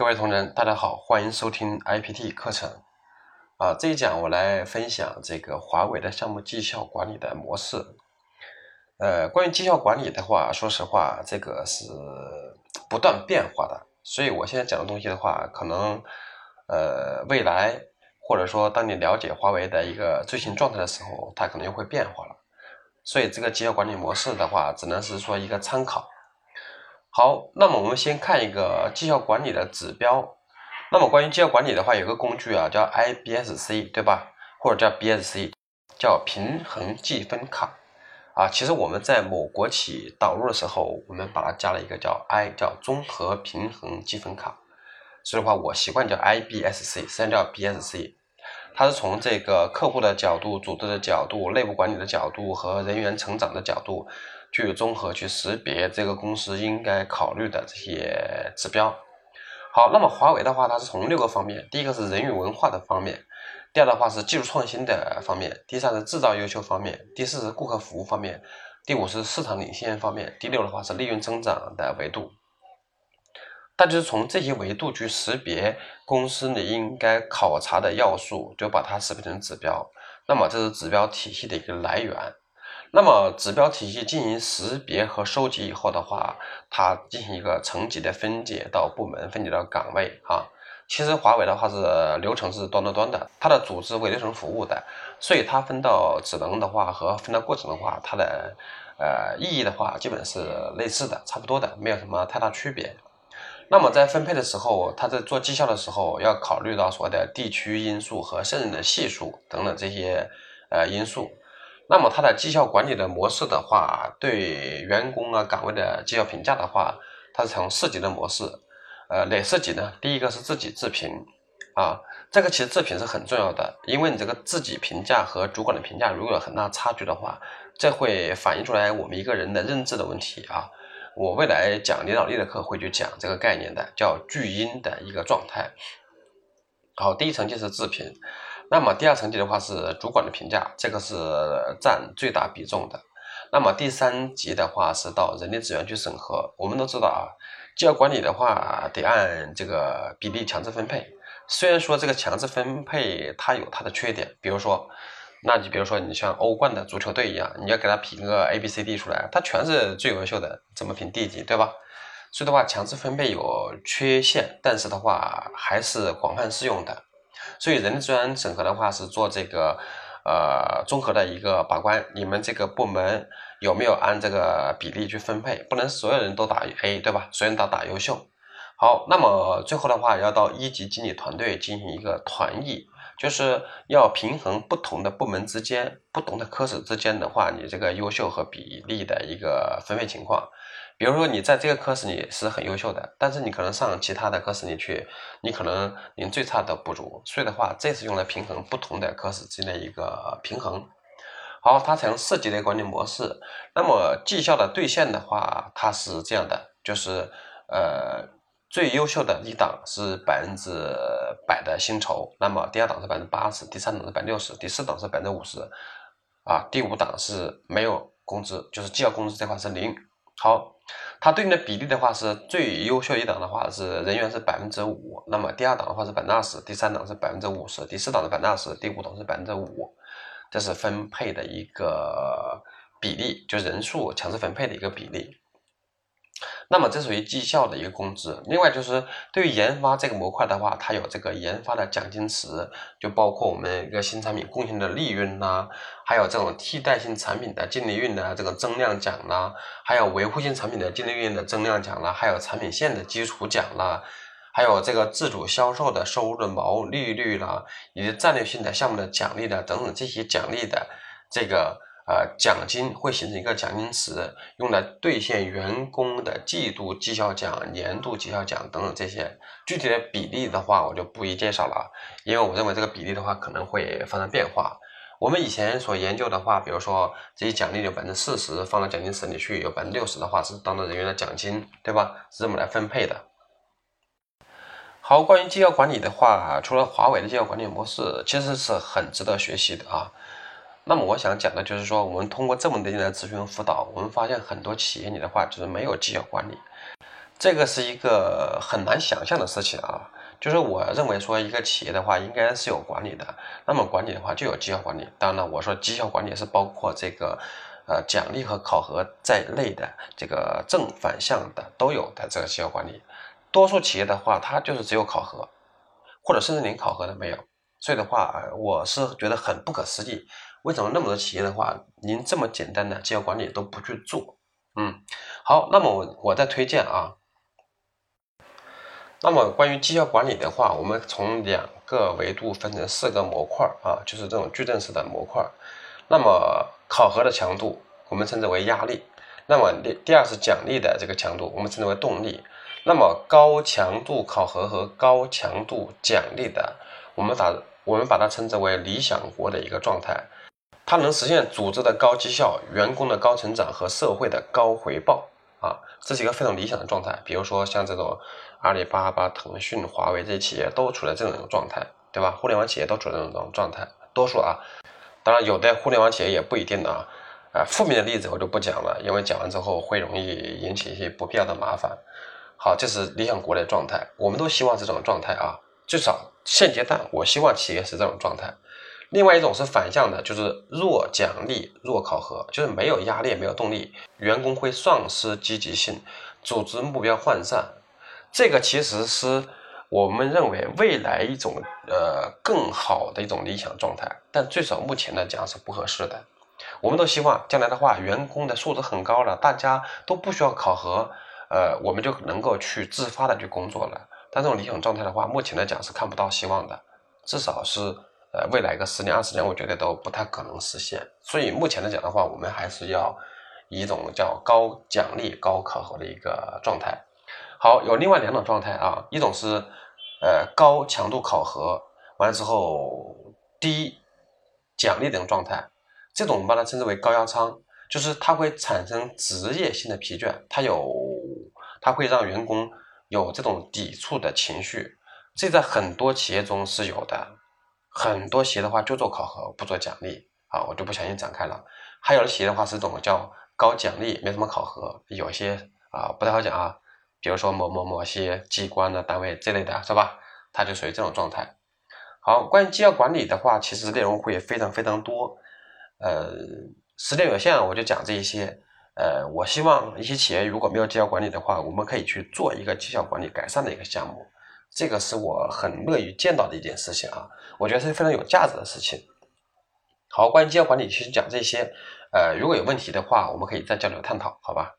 各位同仁，大家好，欢迎收听 IPT 课程。啊，这一讲我来分享这个华为的项目绩效管理的模式。呃，关于绩效管理的话，说实话，这个是不断变化的，所以我现在讲的东西的话，可能呃未来或者说当你了解华为的一个最新状态的时候，它可能又会变化了。所以这个绩效管理模式的话，只能是说一个参考。好，那么我们先看一个绩效管理的指标。那么关于绩效管理的话，有个工具啊，叫 IBSC，对吧？或者叫 BSC，叫平衡计分卡啊。其实我们在某国企导入的时候，我们把它加了一个叫 I，叫综合平衡积分卡。所以的话，我习惯叫 IBSC，实际上叫 BSC。它是从这个客户的角度、组织的角度、内部管理的角度和人员成长的角度。去综合去识别这个公司应该考虑的这些指标。好，那么华为的话，它是从六个方面：第一个是人与文化的方面，第二的话是技术创新的方面，第三是制造优秀方面，第四是顾客服务方面，第五是市场领先方面，第六的话是利润增长的维度。那就是从这些维度去识别公司你应该考察的要素，就把它识别成指标。那么这是指标体系的一个来源。那么指标体系进行识别和收集以后的话，它进行一个层级的分解到部门，分解到岗位啊。其实华为的话是流程是端到端的，它的组织为流程服务的，所以它分到职能的话和分到过程的话，它的呃意义的话基本是类似的，差不多的，没有什么太大区别。那么在分配的时候，他在做绩效的时候要考虑到所谓的地区因素和胜任的系数等等这些呃因素。那么他的绩效管理的模式的话，对员工啊岗位的绩效评价的话，它是采用四级的模式。呃，哪四级呢？第一个是自己自评啊，这个其实自评是很重要的，因为你这个自己评价和主管的评价如果有很大差距的话，这会反映出来我们一个人的认知的问题啊。我未来讲领导力的课会去讲这个概念的，叫巨婴的一个状态。好，第一层就是自评。那么第二层级的话是主管的评价，这个是占最大比重的。那么第三级的话是到人力资源去审核。我们都知道啊，绩效管理的话得按这个比例强制分配。虽然说这个强制分配它有它的缺点，比如说，那你比如说你像欧冠的足球队一样，你要给他评个 A、B、C、D 出来，他全是最优秀的，怎么评 D 级，对吧？所以的话，强制分配有缺陷，但是的话还是广泛适用的。所以人力资源审核的话是做这个，呃，综合的一个把关，你们这个部门有没有按这个比例去分配？不能所有人都打 A，对吧？所有人都打优秀。好，那么最后的话要到一级经理团队进行一个团议，就是要平衡不同的部门之间、不同的科室之间的话，你这个优秀和比例的一个分配情况。比如说你在这个科室你是很优秀的，但是你可能上其他的科室你去，你可能连最差都不如。所以的话，这是用来平衡不同的科室之间的一个平衡。好，它采用四级的管理模式。那么绩效的兑现的话，它是这样的，就是呃最优秀的一档是百分之百的薪酬，那么第二档是百分之八十，第三档是百分之六十，第四档是百分之五十，啊，第五档是没有工资，就是绩效工资这块是零。好。它对应的比例的话，是最优秀一档的话是人员是百分之五，那么第二档的话是百分之二十，第三档是百分之五十，第四档是百分之二十，第五档是百分之五，这是分配的一个比例，就人数强制分配的一个比例。那么这属于绩效的一个工资。另外就是对于研发这个模块的话，它有这个研发的奖金池，就包括我们一个新产品贡献的利润呐，还有这种替代性产品的净利润的这个增量奖啦，还有维护性产品的净利润的增量奖啦，还有产品线的基础奖啦，还有这个自主销售的收入的毛利率啦，以及战略性的项目的奖励的等等这些奖励的这个。呃，奖金会形成一个奖金池，用来兑现员工的季度绩效奖、年度绩效奖等等这些具体的比例的话，我就不一介绍了，因为我认为这个比例的话可能会发生变化。我们以前所研究的话，比如说这些奖励有百分之四十放到奖金池里去，有百分之六十的话是当做人员的奖金，对吧？是这么来分配的。好，关于绩效管理的话，除了华为的绩效管理模式，其实是很值得学习的啊。那么我想讲的就是说，我们通过这么多年的咨询辅导，我们发现很多企业里的话就是没有绩效管理。这个是一个很难想象的事情啊。就是我认为说一个企业的话，应该是有管理的。那么管理的话，就有绩效管理。当然了，我说绩效管理是包括这个呃奖励和考核在内的，这个正反向的都有的这个绩效管理。多数企业的话，它就是只有考核，或者甚至连考核都没有。所以的话，我是觉得很不可思议，为什么那么多企业的话，您这么简单的绩效管理都不去做？嗯，好，那么我我再推荐啊。那么关于绩效管理的话，我们从两个维度分成四个模块啊，就是这种矩阵式的模块。那么考核的强度，我们称之为压力。那么第第二是奖励的这个强度，我们称之为动力。那么高强度考核和高强度奖励的，我们把我们把它称之为理想国的一个状态。它能实现组织的高绩效、员工的高成长和社会的高回报啊，这是一个非常理想的状态。比如说像这种。阿里巴巴、腾讯、华为这些企业都处在这种状态，对吧？互联网企业都处在这种状态，多数啊，当然有的互联网企业也不一定啊。啊，负面的例子我就不讲了，因为讲完之后会容易引起一些不必要的麻烦。好，这是理想国的状态，我们都希望这种状态啊，至少现阶段我希望企业是这种状态。另外一种是反向的，就是弱奖励、弱考核，就是没有压力、没有动力，员工会丧失积极性，组织目标涣散。这个其实是我们认为未来一种呃更好的一种理想状态，但最少目前来讲是不合适的。我们都希望将来的话，员工的素质很高了，大家都不需要考核，呃，我们就能够去自发的去工作了。但这种理想状态的话，目前来讲是看不到希望的，至少是呃未来个十年二十年，我觉得都不太可能实现。所以目前来讲的话，我们还是要以一种叫高奖励、高考核的一个状态。好，有另外两种状态啊，一种是呃高强度考核完了之后低奖励的这种状态，这种我们把它称之为高压仓，就是它会产生职业性的疲倦，它有它会让员工有这种抵触的情绪，这在很多企业中是有的，很多企业的话就做考核不做奖励啊，我就不详细展开了。还有的企业的话是这种叫高奖励没什么考核，有些啊不太好讲啊。比如说某某某些机关的单位这类的是吧？它就属于这种状态。好，关于绩效管理的话，其实内容会非常非常多。呃，时间有限，我就讲这一些。呃，我希望一些企业如果没有绩效管理的话，我们可以去做一个绩效管理改善的一个项目。这个是我很乐于见到的一件事情啊，我觉得是非常有价值的事情。好，关于绩效管理，其实讲这些。呃，如果有问题的话，我们可以再交流探讨，好吧？